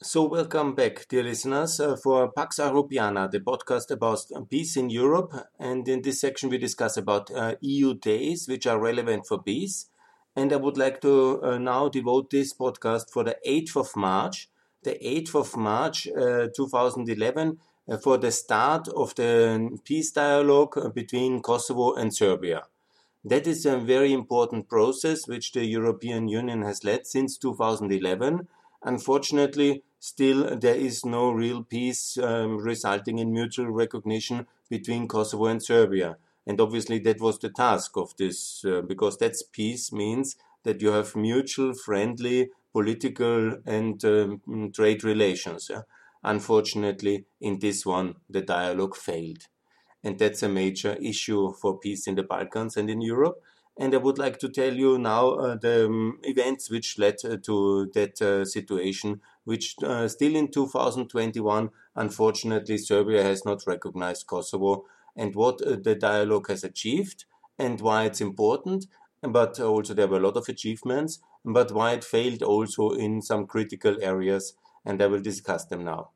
So, welcome back, dear listeners, uh, for Pax Europiana, the podcast about peace in Europe. And in this section, we discuss about uh, EU days which are relevant for peace. And I would like to uh, now devote this podcast for the 8th of March, the 8th of March uh, 2011, uh, for the start of the peace dialogue between Kosovo and Serbia. That is a very important process which the European Union has led since 2011. Unfortunately, still there is no real peace um, resulting in mutual recognition between Kosovo and Serbia. And obviously, that was the task of this, uh, because that's peace means that you have mutual, friendly political and um, trade relations. Yeah? Unfortunately, in this one, the dialogue failed. And that's a major issue for peace in the Balkans and in Europe. And I would like to tell you now uh, the um, events which led uh, to that uh, situation, which uh, still in 2021, unfortunately, Serbia has not recognized Kosovo and what uh, the dialogue has achieved and why it's important. But also, there were a lot of achievements, but why it failed also in some critical areas, and I will discuss them now.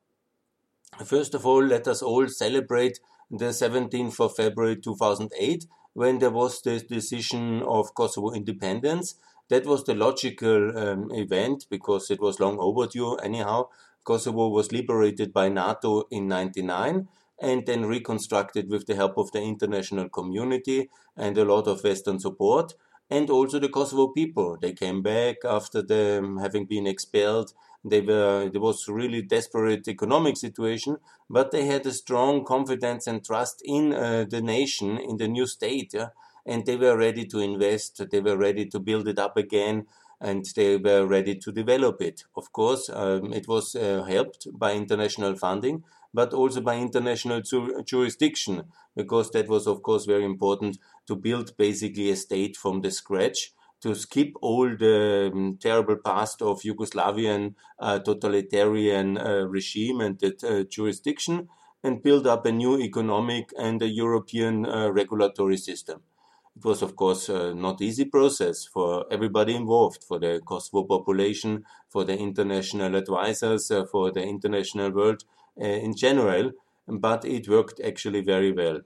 First of all, let us all celebrate the 17th of February 2008 when there was the decision of Kosovo independence. That was the logical um, event because it was long overdue. Anyhow, Kosovo was liberated by NATO in 99 and then reconstructed with the help of the international community and a lot of Western support. And also the Kosovo people. They came back after them having been expelled they were there was really desperate economic situation, but they had a strong confidence and trust in uh, the nation, in the new state, yeah? And they were ready to invest. They were ready to build it up again, and they were ready to develop it. Of course, um, it was uh, helped by international funding, but also by international ju- jurisdiction, because that was, of course, very important to build basically a state from the scratch to skip all the um, terrible past of Yugoslavian uh, totalitarian uh, regime and that uh, jurisdiction and build up a new economic and a European uh, regulatory system. It was, of course, uh, not easy process for everybody involved, for the Kosovo population, for the international advisors, uh, for the international world in general, but it worked actually very well.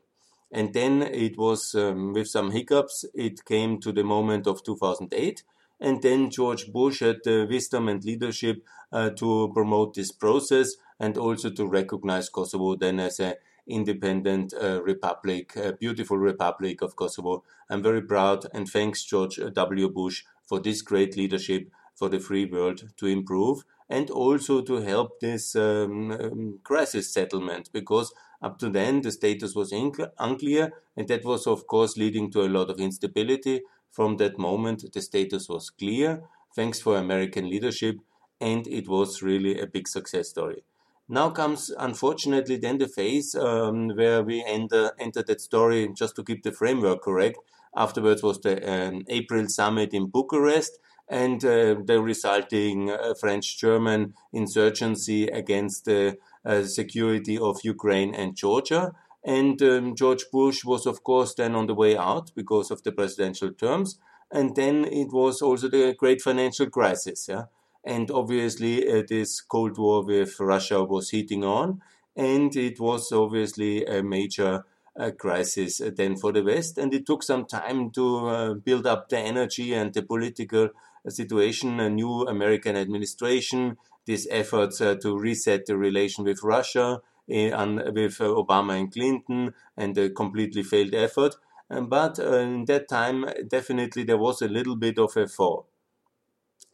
And then it was um, with some hiccups, it came to the moment of 2008. And then George Bush had the wisdom and leadership uh, to promote this process and also to recognize Kosovo then as an independent uh, republic, beautiful republic of Kosovo. I'm very proud and thanks George W. Bush for this great leadership for the free world to improve and also to help this um, um, crisis settlement because up to then, the status was unclear, and that was, of course, leading to a lot of instability. From that moment, the status was clear, thanks for American leadership, and it was really a big success story. Now comes, unfortunately, then the phase um, where we enter, enter that story, just to keep the framework correct. Afterwards was the um, April summit in Bucharest, and uh, the resulting uh, French German insurgency against the uh, security of Ukraine and Georgia. And um, George Bush was, of course, then on the way out because of the presidential terms. And then it was also the great financial crisis. Yeah? And obviously, uh, this Cold War with Russia was heating on. And it was obviously a major uh, crisis then for the West. And it took some time to uh, build up the energy and the political situation, a new American administration, these efforts uh, to reset the relation with Russia, and eh, with uh, Obama and Clinton, and a completely failed effort. Um, but uh, in that time, definitely there was a little bit of a fall.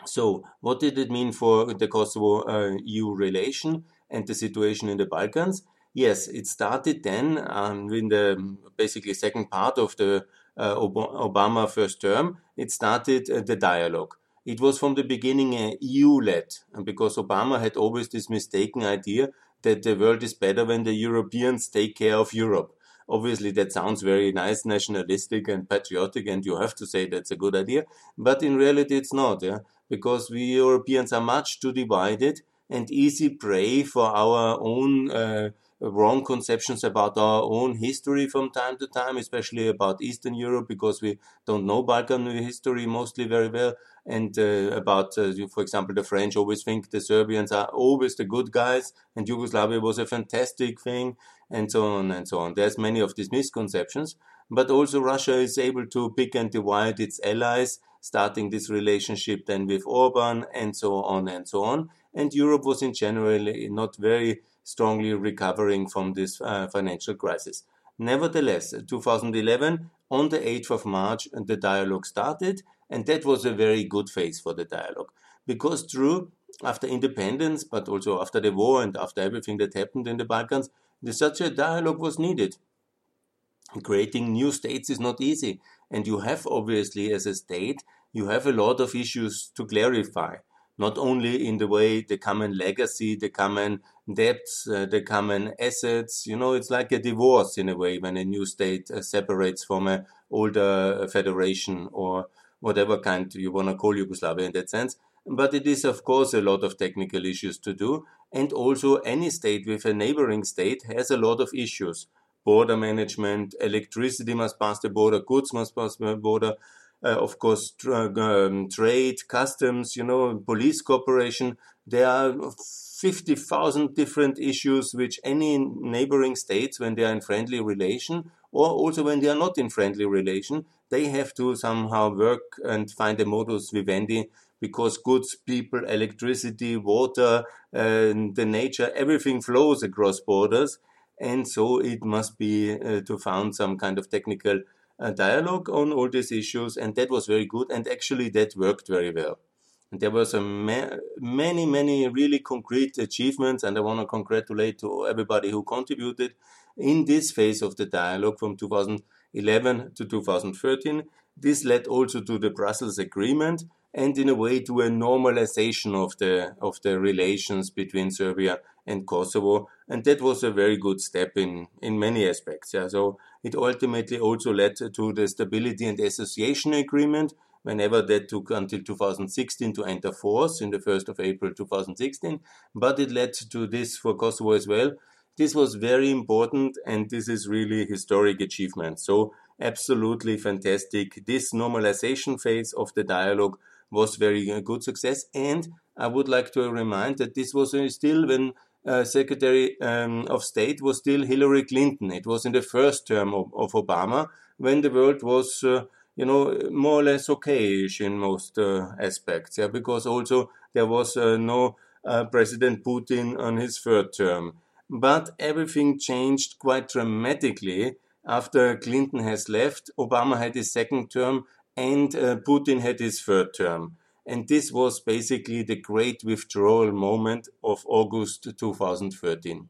So, what did it mean for the Kosovo uh, relation and the situation in the Balkans? Yes, it started then um, in the basically second part of the uh, Obama first term. It started uh, the dialogue it was from the beginning uh, EU led, because Obama had always this mistaken idea that the world is better when the Europeans take care of Europe. Obviously, that sounds very nice, nationalistic and patriotic, and you have to say that's a good idea. But in reality, it's not, yeah? Because we Europeans are much too divided and easy prey for our own uh, wrong conceptions about our own history from time to time, especially about Eastern Europe, because we don't know Balkan history mostly very well. And uh, about, uh, for example, the French always think the Serbians are always the good guys, and Yugoslavia was a fantastic thing, and so on and so on. There's many of these misconceptions, but also Russia is able to pick and divide its allies, starting this relationship then with Orban, and so on and so on. And Europe was in general not very strongly recovering from this uh, financial crisis. Nevertheless, 2011, on the 8th of March, the dialogue started, and that was a very good phase for the dialogue. Because, true, after independence, but also after the war and after everything that happened in the Balkans, such a dialogue was needed. Creating new states is not easy, and you have obviously, as a state, you have a lot of issues to clarify not only in the way the common legacy, the common debts, uh, the common assets. You know, it's like a divorce in a way when a new state uh, separates from an older uh, federation or whatever kind you want to call Yugoslavia in that sense. But it is, of course, a lot of technical issues to do. And also, any state with a neighboring state has a lot of issues. Border management, electricity must pass the border, goods must pass the border, uh, of course, um, trade, customs, you know, police cooperation. There are 50,000 different issues which any neighboring states, when they are in friendly relation, or also when they are not in friendly relation, they have to somehow work and find a modus vivendi because goods, people, electricity, water, uh, the nature, everything flows across borders. And so it must be uh, to found some kind of technical a dialogue on all these issues, and that was very good. And actually, that worked very well. And there were ma- many, many really concrete achievements, and I want to congratulate to everybody who contributed in this phase of the dialogue from 2011 to 2013. This led also to the Brussels Agreement, and in a way to a normalization of the of the relations between Serbia and Kosovo, and that was a very good step in in many aspects. Yeah, so it ultimately also led to the Stability and Association Agreement, whenever that took until 2016 to enter force in the 1st of April 2016. But it led to this for Kosovo as well. This was very important and this is really historic achievement. So absolutely fantastic. This normalization phase of the dialogue was very uh, good success. And I would like to remind that this was uh, still when uh, Secretary um, of State was still Hillary Clinton. It was in the first term of, of Obama when the world was, uh, you know, more or less okayish in most uh, aspects. Yeah, because also there was uh, no uh, President Putin on his third term. But everything changed quite dramatically after Clinton has left. Obama had his second term, and Putin had his third term. And this was basically the great withdrawal moment of August 2013.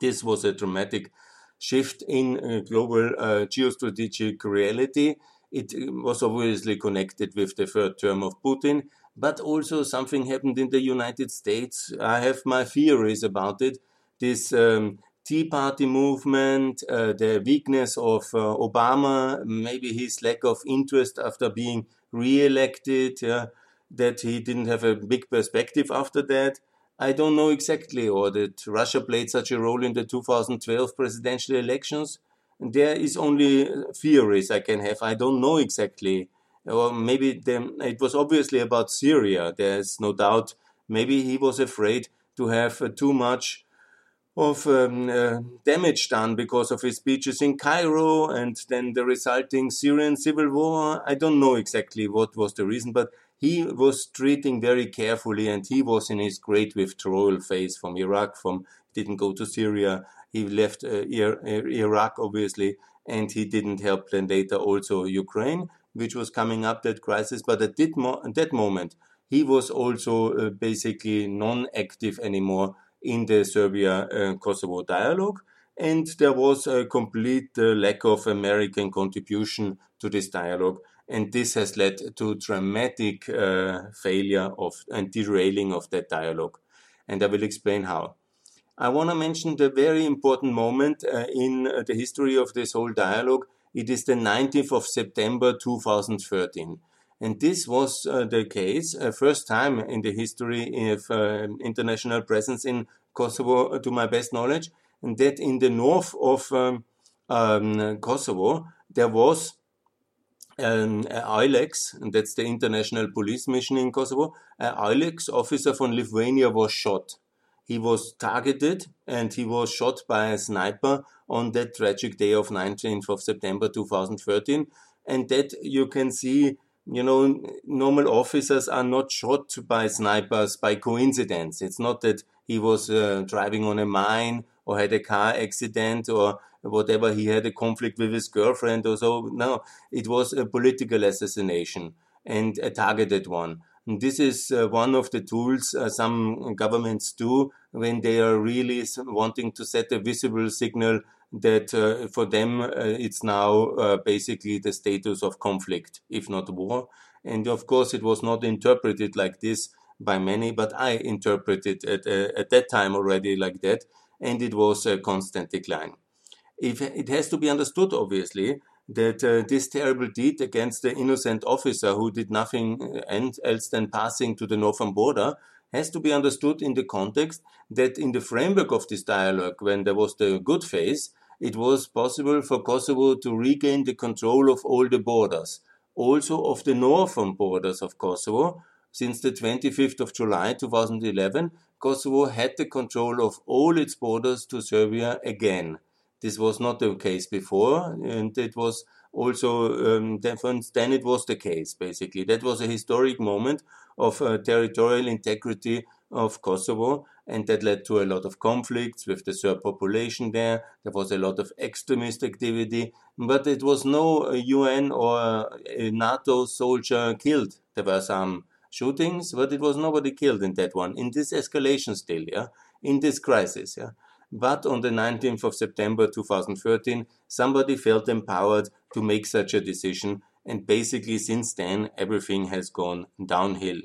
This was a dramatic shift in uh, global uh, geostrategic reality. It uh, was obviously connected with the third term of Putin, but also something happened in the United States. I have my theories about it. This um, Tea Party movement, uh, the weakness of uh, Obama, maybe his lack of interest after being re-elected, uh, that he didn't have a big perspective after that. I don't know exactly, or that Russia played such a role in the 2012 presidential elections. There is only theories I can have. I don't know exactly. Or maybe it was obviously about Syria. There's no doubt. Maybe he was afraid to have uh, too much of um, uh, damage done because of his speeches in Cairo and then the resulting Syrian civil war. I don't know exactly what was the reason, but he was treating very carefully and he was in his great withdrawal phase from Iraq, from didn't go to Syria. He left uh, Iraq, obviously, and he didn't help then later also Ukraine, which was coming up that crisis. But at that, mo- at that moment, he was also uh, basically non-active anymore in the Serbia-Kosovo uh, dialogue. And there was a complete uh, lack of American contribution to this dialogue. And this has led to dramatic uh, failure of and derailing of that dialogue. And I will explain how. I want to mention the very important moment uh, in the history of this whole dialogue. It is the 19th of September 2013. And this was uh, the case, uh, first time in the history of uh, international presence in Kosovo, uh, to my best knowledge. And that in the north of um, um, Kosovo, there was an EULEX, and that's the international police mission in Kosovo, an EULEX officer from Lithuania was shot. He was targeted and he was shot by a sniper on that tragic day of 19th of September 2013. And that you can see, you know, normal officers are not shot by snipers by coincidence. It's not that he was uh, driving on a mine or had a car accident or whatever, he had a conflict with his girlfriend or so. No, it was a political assassination and a targeted one. And this is uh, one of the tools uh, some governments do when they are really wanting to set a visible signal that uh, for them uh, it's now uh, basically the status of conflict, if not war. And of course, it was not interpreted like this by many, but I interpreted it at, uh, at that time already like that, and it was a constant decline. If it has to be understood, obviously, that uh, this terrible deed against the innocent officer who did nothing uh, else than passing to the northern border has to be understood in the context that in the framework of this dialogue, when there was the good phase, it was possible for Kosovo to regain the control of all the borders, also of the northern borders of Kosovo. Since the 25th of July 2011, Kosovo had the control of all its borders to Serbia again. This was not the case before, and it was also um, then it was the case basically. That was a historic moment of uh, territorial integrity of Kosovo, and that led to a lot of conflicts with the Serb population there. There was a lot of extremist activity, but it was no UN or NATO soldier killed. There were some shootings, but it was nobody killed in that one. In this escalation still, yeah, in this crisis, yeah. But on the 19th of September 2013, somebody felt empowered to make such a decision, and basically since then, everything has gone downhill.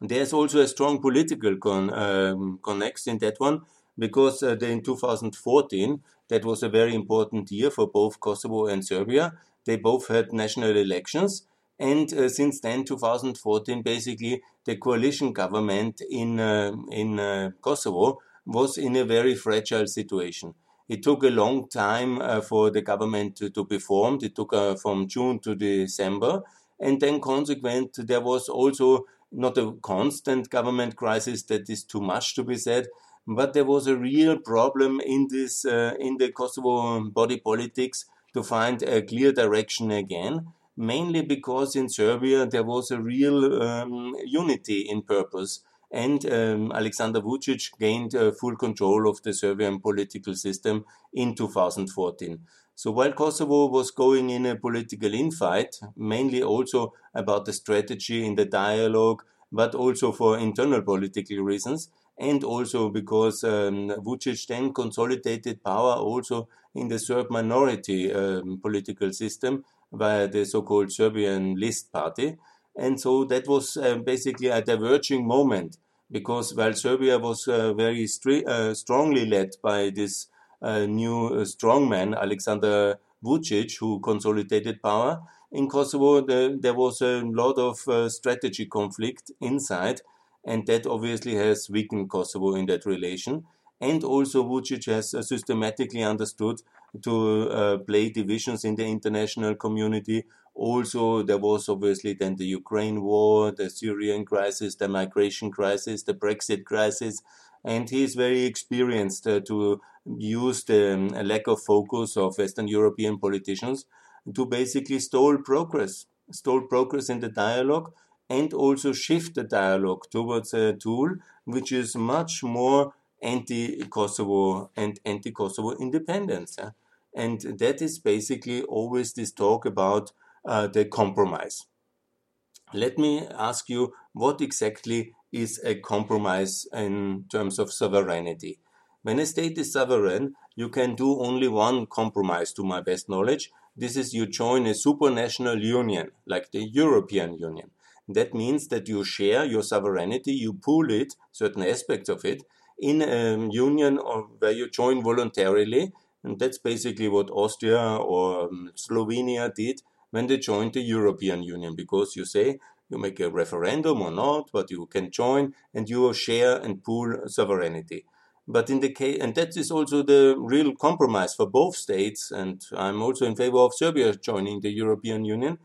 There's also a strong political con, um, connection in that one, because uh, in 2014, that was a very important year for both Kosovo and Serbia. They both had national elections, and uh, since then, 2014, basically the coalition government in uh, in Kosovo was in a very fragile situation. It took a long time uh, for the government to, to be formed. It took uh, from June to December. And then, consequent, there was also not a constant government crisis that is too much to be said, but there was a real problem in this uh, in the Kosovo body politics to find a clear direction again. Mainly because in Serbia there was a real um, unity in purpose and um, Alexander Vucic gained uh, full control of the Serbian political system in 2014. So while Kosovo was going in a political infight, mainly also about the strategy in the dialogue, but also for internal political reasons, and also because um, Vucic then consolidated power also in the Serb minority um, political system via the so-called Serbian List Party. And so that was uh, basically a diverging moment because while Serbia was uh, very uh, strongly led by this uh, new uh, strongman, Alexander Vucic, who consolidated power, in Kosovo the, there was a lot of uh, strategy conflict inside, and that obviously has weakened Kosovo in that relation. And also, Vucic has uh, systematically understood to play divisions in the international community also, there was obviously then the Ukraine war, the Syrian crisis, the migration crisis, the Brexit crisis, and he is very experienced uh, to use the um, lack of focus of Western European politicians to basically stall progress, stall progress in the dialogue, and also shift the dialogue towards a tool which is much more anti-Kosovo and anti-Kosovo independence. Yeah? And that is basically always this talk about the compromise. Let me ask you what exactly is a compromise in terms of sovereignty? When a state is sovereign, you can do only one compromise to my best knowledge. This is you join a supranational union, like the European Union. That means that you share your sovereignty, you pool it, certain aspects of it, in a union where you join voluntarily. And that's basically what Austria or um, Slovenia did when they joined the European Union because you say you make a referendum or not, but you can join and you share and pool sovereignty. But in the case, and that is also the real compromise for both states. And I'm also in favor of Serbia joining the European Union.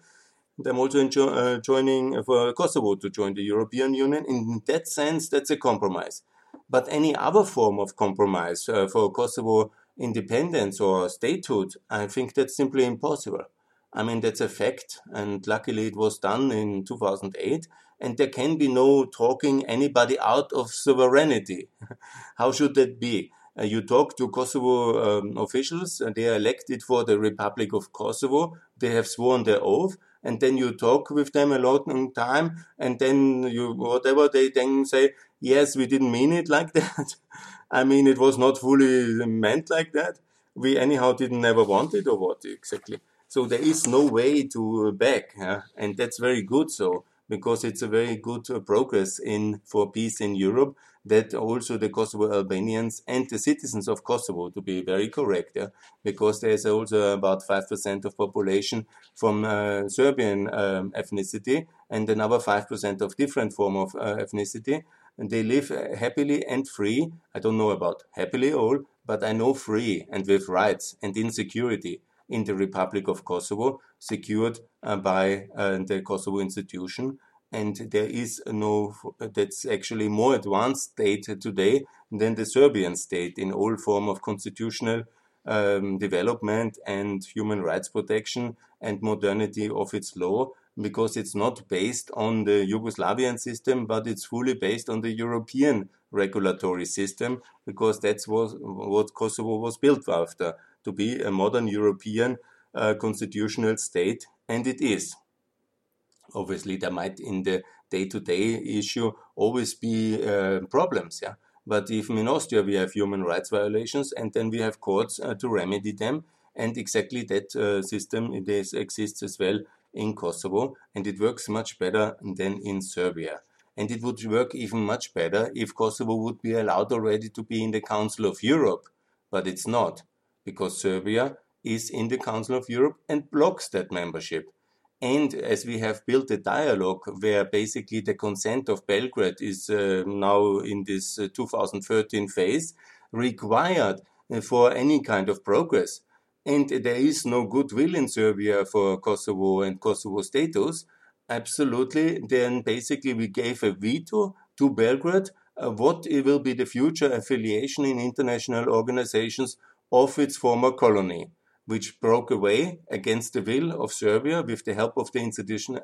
And I'm also uh, joining for Kosovo to join the European Union. In that sense, that's a compromise. But any other form of compromise uh, for Kosovo independence or statehood, I think that's simply impossible. I mean, that's a fact. And luckily it was done in 2008 and there can be no talking anybody out of sovereignty. How should that be? Uh, you talk to Kosovo um, officials, and they are elected for the Republic of Kosovo. They have sworn their oath, and then you talk with them a long time, and then you whatever they then say, yes, we didn't mean it like that. I mean, it was not fully meant like that. We anyhow didn't ever want it, or what exactly? So there is no way to back, yeah? and that's very good. So because it's a very good uh, progress in for peace in Europe that also the Kosovo Albanians and the citizens of Kosovo, to be very correct, yeah, because there's also about 5% of population from uh, Serbian um, ethnicity and another 5% of different form of uh, ethnicity. And they live uh, happily and free. I don't know about happily all, but I know free and with rights and in security in the Republic of Kosovo, secured uh, by uh, the Kosovo institution. And there is no, that's actually more advanced state today than the Serbian state in all form of constitutional um, development and human rights protection and modernity of its law because it's not based on the Yugoslavian system, but it's fully based on the European regulatory system because that's what, what Kosovo was built after to be a modern European uh, constitutional state, and it is. Obviously, there might in the day-to-day issue always be uh, problems, yeah. But even in Austria, we have human rights violations, and then we have courts uh, to remedy them. And exactly that uh, system it is, exists as well in Kosovo, and it works much better than in Serbia. And it would work even much better if Kosovo would be allowed already to be in the Council of Europe, but it's not because Serbia is in the Council of Europe and blocks that membership. And as we have built a dialogue where basically the consent of Belgrade is uh, now in this uh, 2013 phase required uh, for any kind of progress, and there is no goodwill in Serbia for Kosovo and Kosovo status, absolutely, then basically we gave a veto to Belgrade uh, what will be the future affiliation in international organizations of its former colony, which broke away against the will of Serbia with the help of the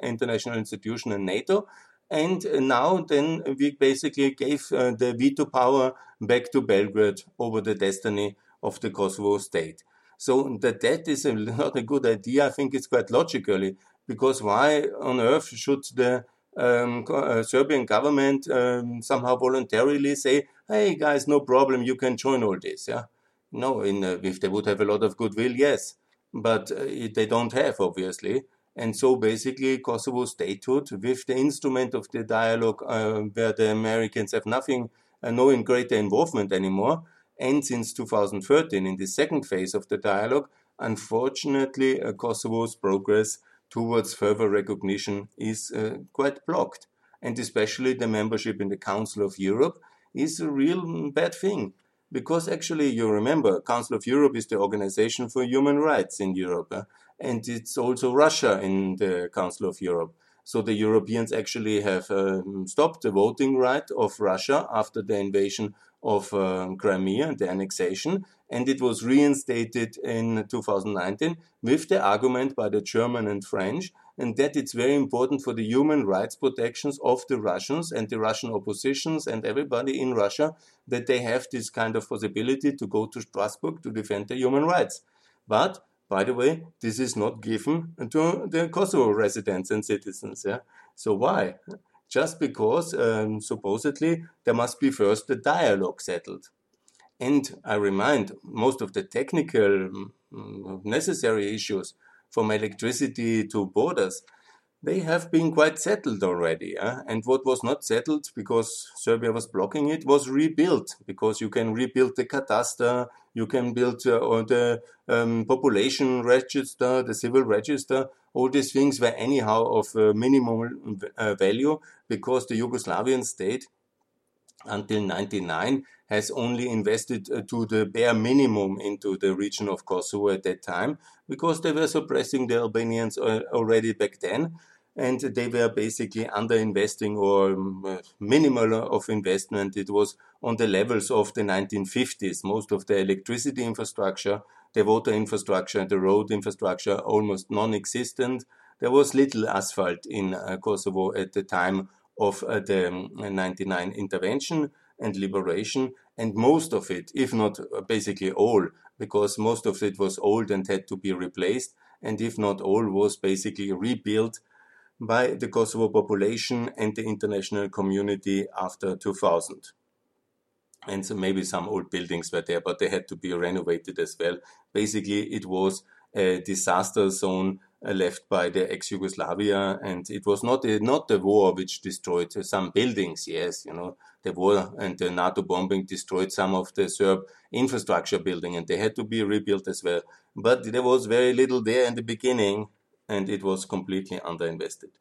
international institution and NATO. And now then we basically gave uh, the veto power back to Belgrade over the destiny of the Kosovo state. So that that is a, not a good idea. I think it's quite logically because why on earth should the um, uh, Serbian government um, somehow voluntarily say, "Hey guys, no problem, you can join all this." Yeah, no, in, uh, if they would have a lot of goodwill, yes, but uh, they don't have, obviously. And so basically, Kosovo statehood, with the instrument of the dialogue uh, where the Americans have nothing, uh, no in greater involvement anymore, and since 2013, in the second phase of the dialogue, unfortunately, uh, Kosovo's progress towards further recognition is uh, quite blocked. And especially the membership in the Council of Europe is a real bad thing because actually you remember council of europe is the organization for human rights in europe uh, and it's also russia in the council of europe. So the europeans actually have um, stopped the voting right of russia after the invasion of um, crimea and the annexation. And it was reinstated in 2019 with the argument by the german and french and that it's very important for the human rights protections of the Russians and the Russian oppositions and everybody in Russia that they have this kind of possibility to go to Strasbourg to defend their human rights. But by the way, this is not given to the Kosovo residents and citizens. Yeah? So why? Just because um, supposedly there must be first the dialogue settled. And I remind most of the technical um, necessary issues from electricity to borders, they have been quite settled already. Eh? And what was not settled because Serbia was blocking it was rebuilt because you can rebuild the cadastre, you can build uh, the um, population register, the civil register. All these things were anyhow of uh, minimum uh, value because the Yugoslavian state until 99 has only invested uh, to the bare minimum into the region of Kosovo at that time because they were suppressing the Albanians uh, already back then and they were basically underinvesting or um, minimal of investment. It was on the levels of the 1950s. Most of the electricity infrastructure, the water infrastructure, the road infrastructure almost non-existent. There was little asphalt in uh, Kosovo at the time of uh, the 99 um, intervention and liberation, and most of it, if not uh, basically all, because most of it was old and had to be replaced, and if not all, was basically rebuilt by the Kosovo population and the international community after 2000. And so maybe some old buildings were there, but they had to be renovated as well. Basically, it was a disaster zone uh, left by the ex-Yugoslavia, and it was not a, not the war which destroyed some buildings. Yes, you know the war and the NATO bombing destroyed some of the Serb infrastructure building, and they had to be rebuilt as well. But there was very little there in the beginning, and it was completely underinvested.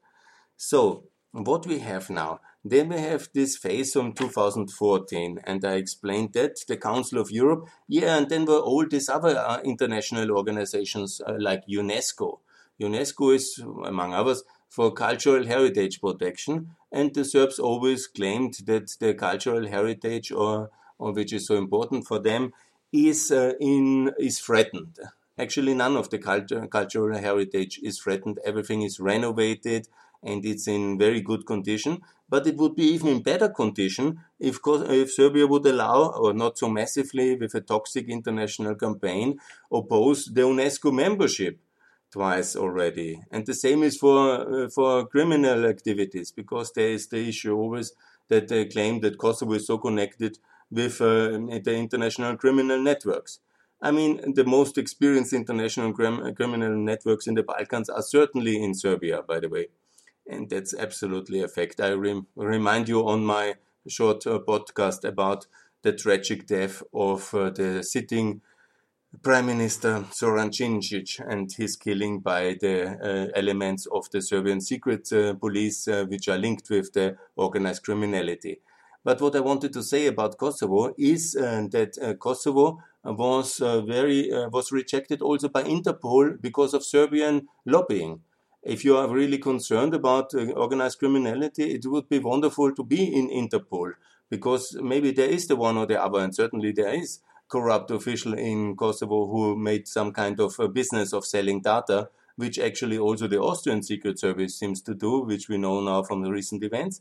So what we have now, then we have this phase from 2014, and I explained that the Council of Europe, yeah, and then were all these other uh, international organizations uh, like UNESCO UNESCO is, among others, for cultural heritage protection, and the Serbs always claimed that the cultural heritage, or, or which is so important for them, is uh, in is threatened. Actually, none of the culture, cultural heritage is threatened. Everything is renovated and it's in very good condition. But it would be even in better condition if, if Serbia would allow, or not so massively with a toxic international campaign, oppose the UNESCO membership twice already. And the same is for uh, for criminal activities because there is the issue always that they claim that Kosovo is so connected with uh, the international criminal networks. I mean, the most experienced international criminal networks in the Balkans are certainly in Serbia, by the way. And that's absolutely a fact. I rem remind you on my short uh, podcast about the tragic death of uh, the sitting Prime Minister Zoran Djindjic and his killing by the uh, elements of the Serbian secret uh, police, uh, which are linked with the organized criminality. But what I wanted to say about Kosovo is uh, that uh, Kosovo was uh, very was rejected also by Interpol because of Serbian lobbying. If you are really concerned about organized criminality, it would be wonderful to be in Interpol because maybe there is the one or the other, and certainly there is corrupt official in Kosovo who made some kind of a business of selling data, which actually also the Austrian Secret Service seems to do, which we know now from the recent events.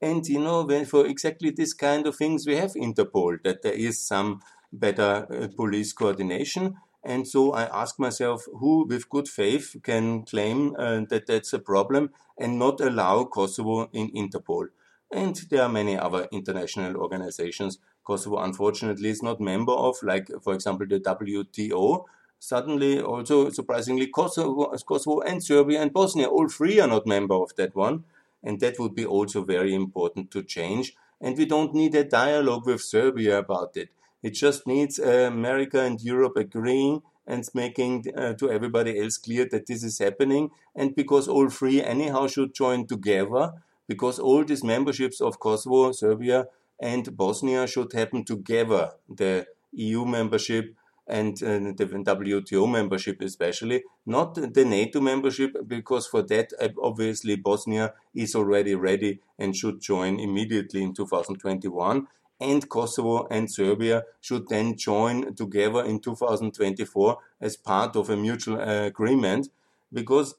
And you know, when for exactly this kind of things, we have Interpol, that there is some better uh, police coordination. And so I ask myself, who with good faith can claim uh, that that's a problem and not allow Kosovo in Interpol? And there are many other international organizations Kosovo unfortunately is not member of, like for example the WTO. Suddenly, also surprisingly, Kosovo, Kosovo and Serbia and Bosnia, all three are not member of that one, and that would be also very important to change. And we don't need a dialogue with Serbia about it. It just needs uh, America and Europe agreeing and making uh, to everybody else clear that this is happening. And because all three anyhow should join together, because all these memberships of Kosovo, Serbia, and Bosnia should happen together, the EU membership and uh, the WTO membership especially, not the NATO membership, because for that, obviously, Bosnia is already ready and should join immediately in 2021. And Kosovo and Serbia should then join together in 2024 as part of a mutual uh, agreement, because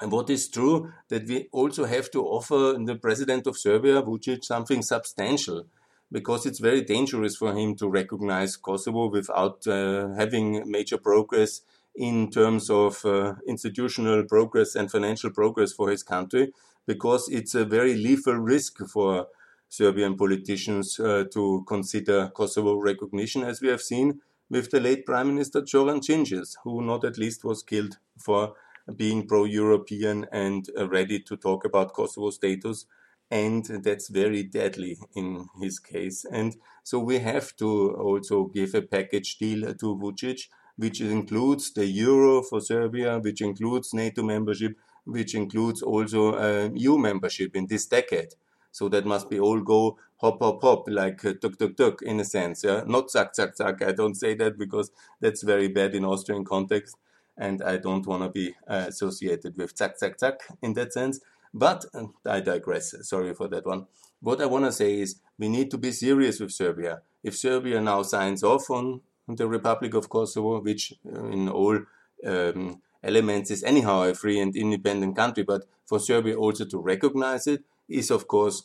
and what is true that we also have to offer the president of Serbia, Vucic, something substantial, because it's very dangerous for him to recognize Kosovo without uh, having major progress in terms of uh, institutional progress and financial progress for his country, because it's a very lethal risk for Serbian politicians uh, to consider Kosovo recognition, as we have seen with the late Prime Minister Zoran Djindjic, who not at least was killed for being pro-European and uh, ready to talk about Kosovo status. And that's very deadly in his case. And so we have to also give a package deal to Vucic, which includes the euro for Serbia, which includes NATO membership, which includes also uh, EU membership in this decade. So that must be all go hop, hop, hop, like uh, tuk, tuk, tuk, in a sense. Yeah, not zack, zack, zack. I don't say that because that's very bad in Austrian context, and I don't want to be uh, associated with zack, zack, zack in that sense. But uh, I digress. Sorry for that one. What I want to say is we need to be serious with Serbia. If Serbia now signs off on the Republic of Kosovo, which uh, in all um, elements is anyhow a free and independent country, but for Serbia also to recognize it is, of course,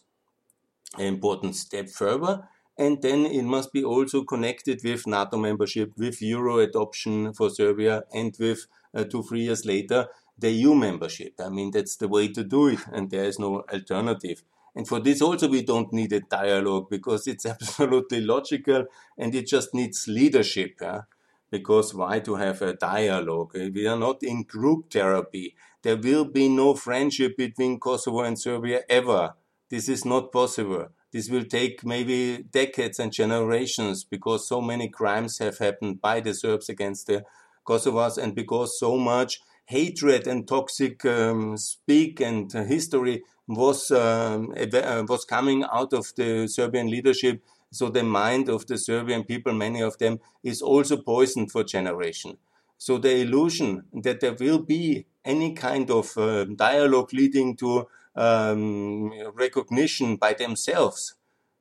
an important step further. And then it must be also connected with NATO membership, with Euro adoption for Serbia, and with uh, two, three years later, the EU membership. I mean, that's the way to do it, and there is no alternative. And for this also we don't need a dialogue because it's absolutely logical and it just needs leadership. Yeah? Because why to have a dialogue? We are not in group therapy. There will be no friendship between Kosovo and Serbia ever. This is not possible. This will take maybe decades and generations because so many crimes have happened by the Serbs against the Kosovars and because so much hatred and toxic um, speak and history was um, uh, was coming out of the Serbian leadership. So the mind of the Serbian people, many of them, is also poisoned for generation. So the illusion that there will be any kind of uh, dialogue leading to um, recognition by themselves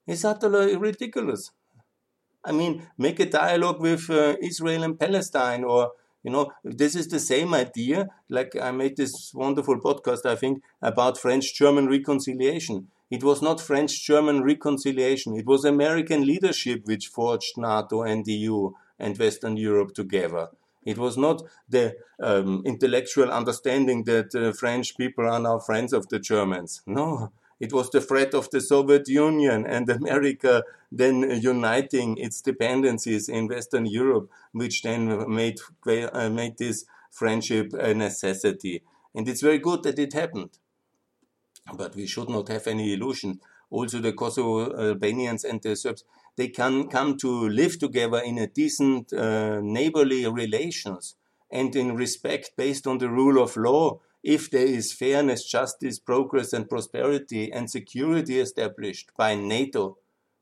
is utterly ridiculous. I mean, make a dialogue with uh, Israel and Palestine or you know, this is the same idea. Like I made this wonderful podcast, I think, about French German reconciliation. It was not French German reconciliation. It was American leadership which forged NATO and the EU and Western Europe together. It was not the um, intellectual understanding that uh, French people are now friends of the Germans. No, it was the threat of the Soviet Union and America then uniting its dependencies in Western Europe, which then made, uh, made this friendship a necessity. And it's very good that it happened. But we should not have any illusion. Also, the Kosovo Albanians and the Serbs, they can come to live together in a decent uh, neighborly relations and in respect based on the rule of law if there is fairness, justice, progress, and prosperity and security established by NATO,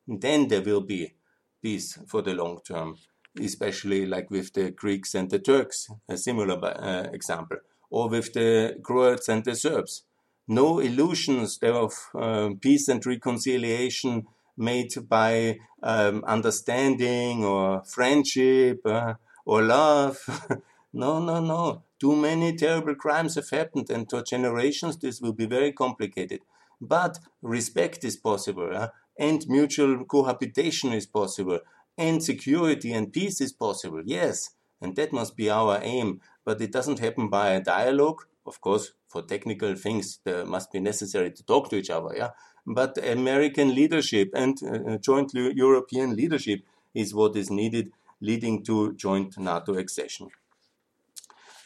then there will be peace for the long term, especially like with the Greeks and the Turks, a similar uh, example, or with the Croats and the Serbs. No illusions there of uh, peace and reconciliation made by um, understanding or friendship uh, or love. no, no, no. Too many terrible crimes have happened, and for generations this will be very complicated. But respect is possible, uh, and mutual cohabitation is possible, and security and peace is possible. Yes, and that must be our aim. But it doesn't happen by a dialogue. Of course, for technical things, there must be necessary to talk to each other. Yeah, but American leadership and uh, joint European leadership is what is needed, leading to joint NATO accession.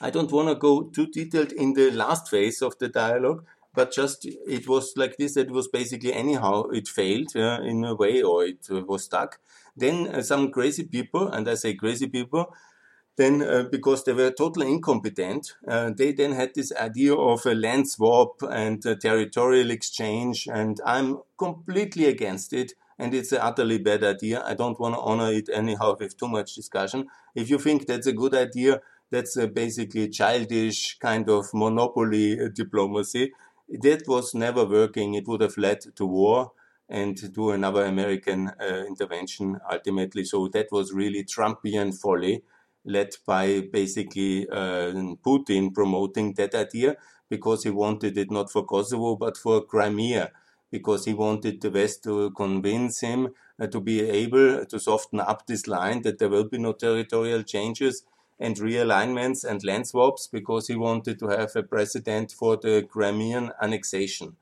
I don't want to go too detailed in the last phase of the dialogue, but just it was like this it was basically anyhow it failed uh, in a way or it uh, was stuck. Then uh, some crazy people, and I say crazy people, then uh, because they were totally incompetent, uh, they then had this idea of a land swap and territorial exchange, and I'm completely against it. And it's an utterly bad idea. I don't want to honor it anyhow with too much discussion. If you think that's a good idea, that's uh, basically childish kind of monopoly uh, diplomacy. That was never working. It would have led to war and to another American uh, intervention ultimately. So that was really Trumpian folly led by basically uh, Putin promoting that idea because he wanted it not for Kosovo but for Crimea because he wanted the West to convince him uh, to be able to soften up this line that there will be no territorial changes and realignments and land swaps because he wanted to have a precedent for the Crimean annexation.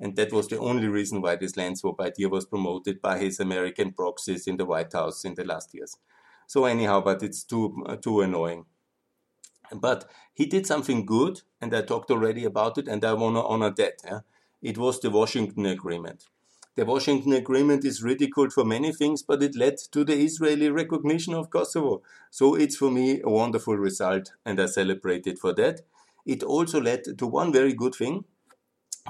And that was the only reason why this land swap idea was promoted by his American proxies in the White House in the last years. So anyhow, but it's too uh, too annoying. But he did something good, and I talked already about it, and I want to honor that. Yeah? It was the Washington Agreement. The Washington Agreement is ridiculed for many things, but it led to the Israeli recognition of Kosovo. So it's for me a wonderful result, and I celebrate it for that. It also led to one very good thing,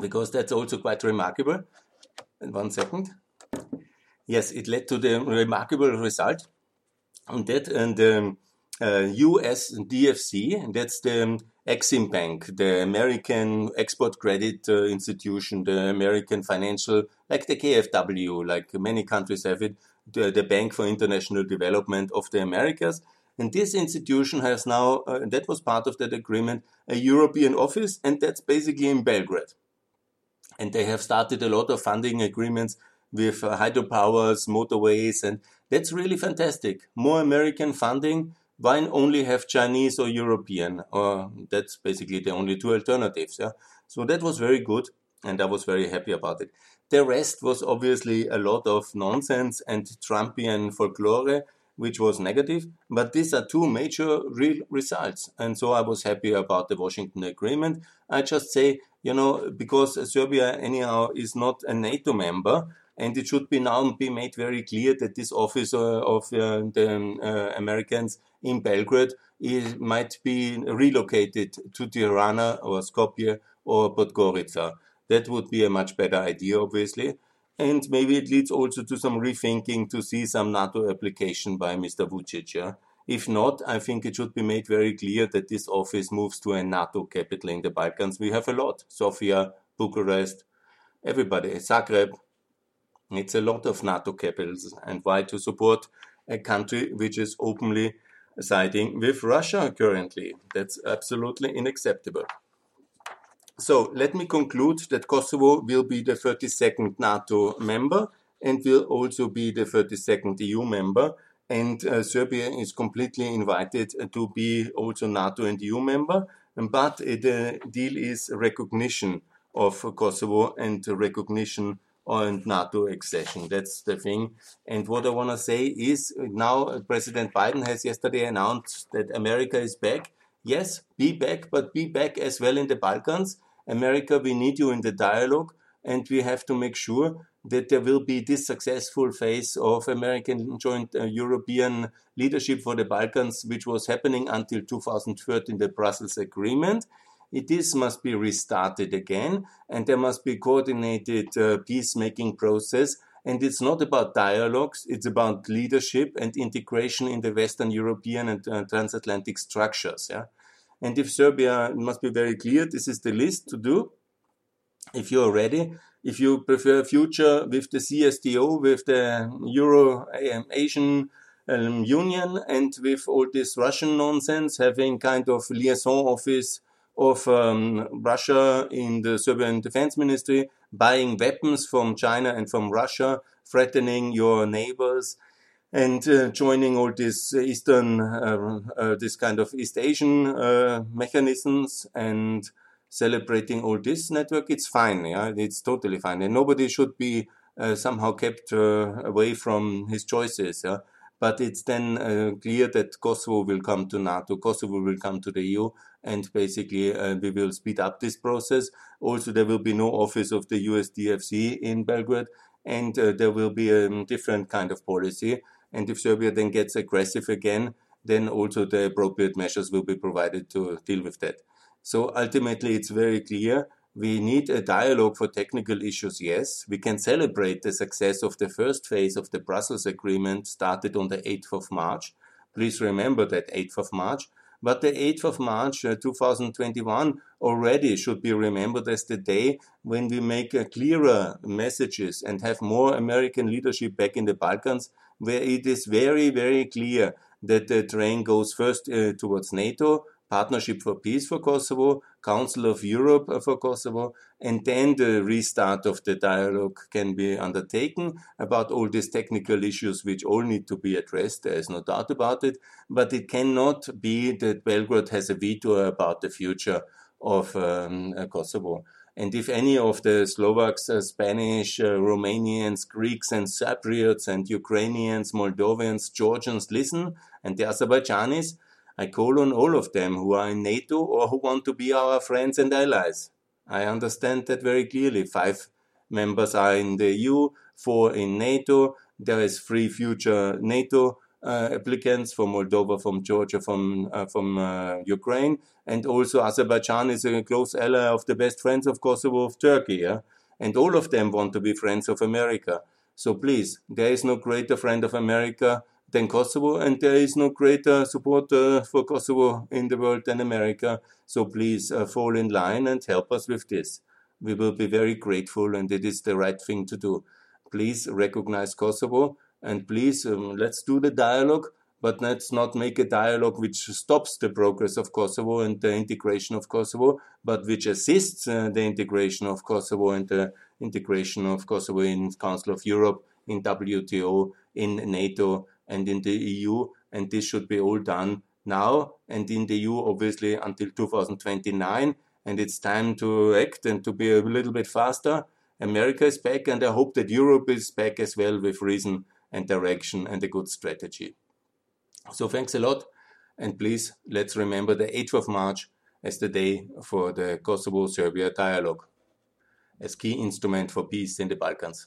because that's also quite remarkable. one second. Yes, it led to the remarkable result and that and the uh, US DFC, that's the Exim Bank, the American Export Credit uh, Institution, the American financial, like the KFW, like many countries have it, the, the Bank for International Development of the Americas. And this institution has now, uh, that was part of that agreement, a European office, and that's basically in Belgrade. And they have started a lot of funding agreements with uh, hydropowers, motorways, and that's really fantastic. More American funding. Why only have Chinese or European? Or that's basically the only two alternatives. Yeah. So that was very good, and I was very happy about it. The rest was obviously a lot of nonsense and Trumpian folklore, which was negative. But these are two major real results. And so I was happy about the Washington Agreement. I just say, you know, because Serbia, anyhow, is not a NATO member, and it should be now be made very clear that this office uh, of uh, the uh, Americans in Belgrade is, might be relocated to Tirana or Skopje or Podgorica. That would be a much better idea, obviously. And maybe it leads also to some rethinking to see some NATO application by Mr. Vucic. Yeah? If not, I think it should be made very clear that this office moves to a NATO capital in the Balkans. We have a lot Sofia, Bucharest, everybody, Zagreb. It's a lot of NATO capitals. And why to support a country which is openly siding with Russia currently? That's absolutely unacceptable. So let me conclude that Kosovo will be the 32nd NATO member and will also be the 32nd EU member. And uh, Serbia is completely invited to be also NATO and EU member. But the deal is recognition of Kosovo and recognition and NATO accession. That's the thing. And what I want to say is now President Biden has yesterday announced that America is back. Yes, be back, but be back as well in the Balkans America, we need you in the dialogue, and we have to make sure that there will be this successful phase of American joint uh, European leadership for the Balkans, which was happening until 2013, the Brussels Agreement. It, this must be restarted again, and there must be coordinated uh, peacemaking process. And it's not about dialogues; it's about leadership and integration in the Western European and uh, transatlantic structures. Yeah, and if Serbia must be very clear, this is the list to do. If you are ready, if you prefer future with the CSTO, with the Euro um, Asian um, Union, and with all this Russian nonsense, having kind of liaison office of um, Russia in the Serbian Defense Ministry, buying weapons from China and from Russia, threatening your neighbors, and uh, joining all these Eastern, uh, uh, this kind of East Asian uh, mechanisms and celebrating all this network, it's fine. Yeah, it's totally fine, and nobody should be uh, somehow kept uh, away from his choices. Yeah? But it's then uh, clear that Kosovo will come to NATO, Kosovo will come to the EU, and basically uh, we will speed up this process. Also, there will be no office of the USDFC in Belgrade, and uh, there will be a different kind of policy and if Serbia then gets aggressive again, then also the appropriate measures will be provided to deal with that. So ultimately, it's very clear we need a dialogue for technical issues, yes. We can celebrate the success of the first phase of the Brussels Agreement started on the 8th of March. Please remember that 8th of March. But the 8th of March uh, 2021 already should be remembered as the day when we make uh, clearer messages and have more American leadership back in the Balkans where it is very, very clear that the train goes first uh, towards NATO, Partnership for Peace for Kosovo, Council of Europe for Kosovo, and then the restart of the dialogue can be undertaken about all these technical issues which all need to be addressed. There is no doubt about it. But it cannot be that Belgrade has a veto about the future of um, Kosovo. And if any of the Slovaks, uh, Spanish, uh, Romanians, Greeks, and Cypriots, and Ukrainians, Moldovans, Georgians listen, and the Azerbaijanis, I call on all of them who are in NATO or who want to be our friends and allies. I understand that very clearly. Five members are in the EU, four in NATO. There is three future NATO uh, applicants from Moldova, from Georgia, from uh, from uh, Ukraine, and also Azerbaijan is a close ally of the best friends of Kosovo of Turkey. Yeah? and all of them want to be friends of America. So please, there is no greater friend of America than Kosovo, and there is no greater supporter for Kosovo in the world than America. So please uh, fall in line and help us with this. We will be very grateful, and it is the right thing to do. Please recognize Kosovo, and please um, let's do the dialogue, but let's not make a dialogue which stops the progress of Kosovo and the integration of Kosovo, but which assists uh, the integration of Kosovo and the integration of Kosovo in Council of Europe, in WTO, in NATO, and in the EU, and this should be all done now and in the EU, obviously, until 2029. And it's time to act and to be a little bit faster. America is back, and I hope that Europe is back as well with reason and direction and a good strategy. So, thanks a lot. And please, let's remember the 8th of March as the day for the Kosovo Serbia dialogue as key instrument for peace in the Balkans.